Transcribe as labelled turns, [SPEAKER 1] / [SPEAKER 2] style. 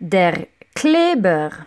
[SPEAKER 1] Der Kleber.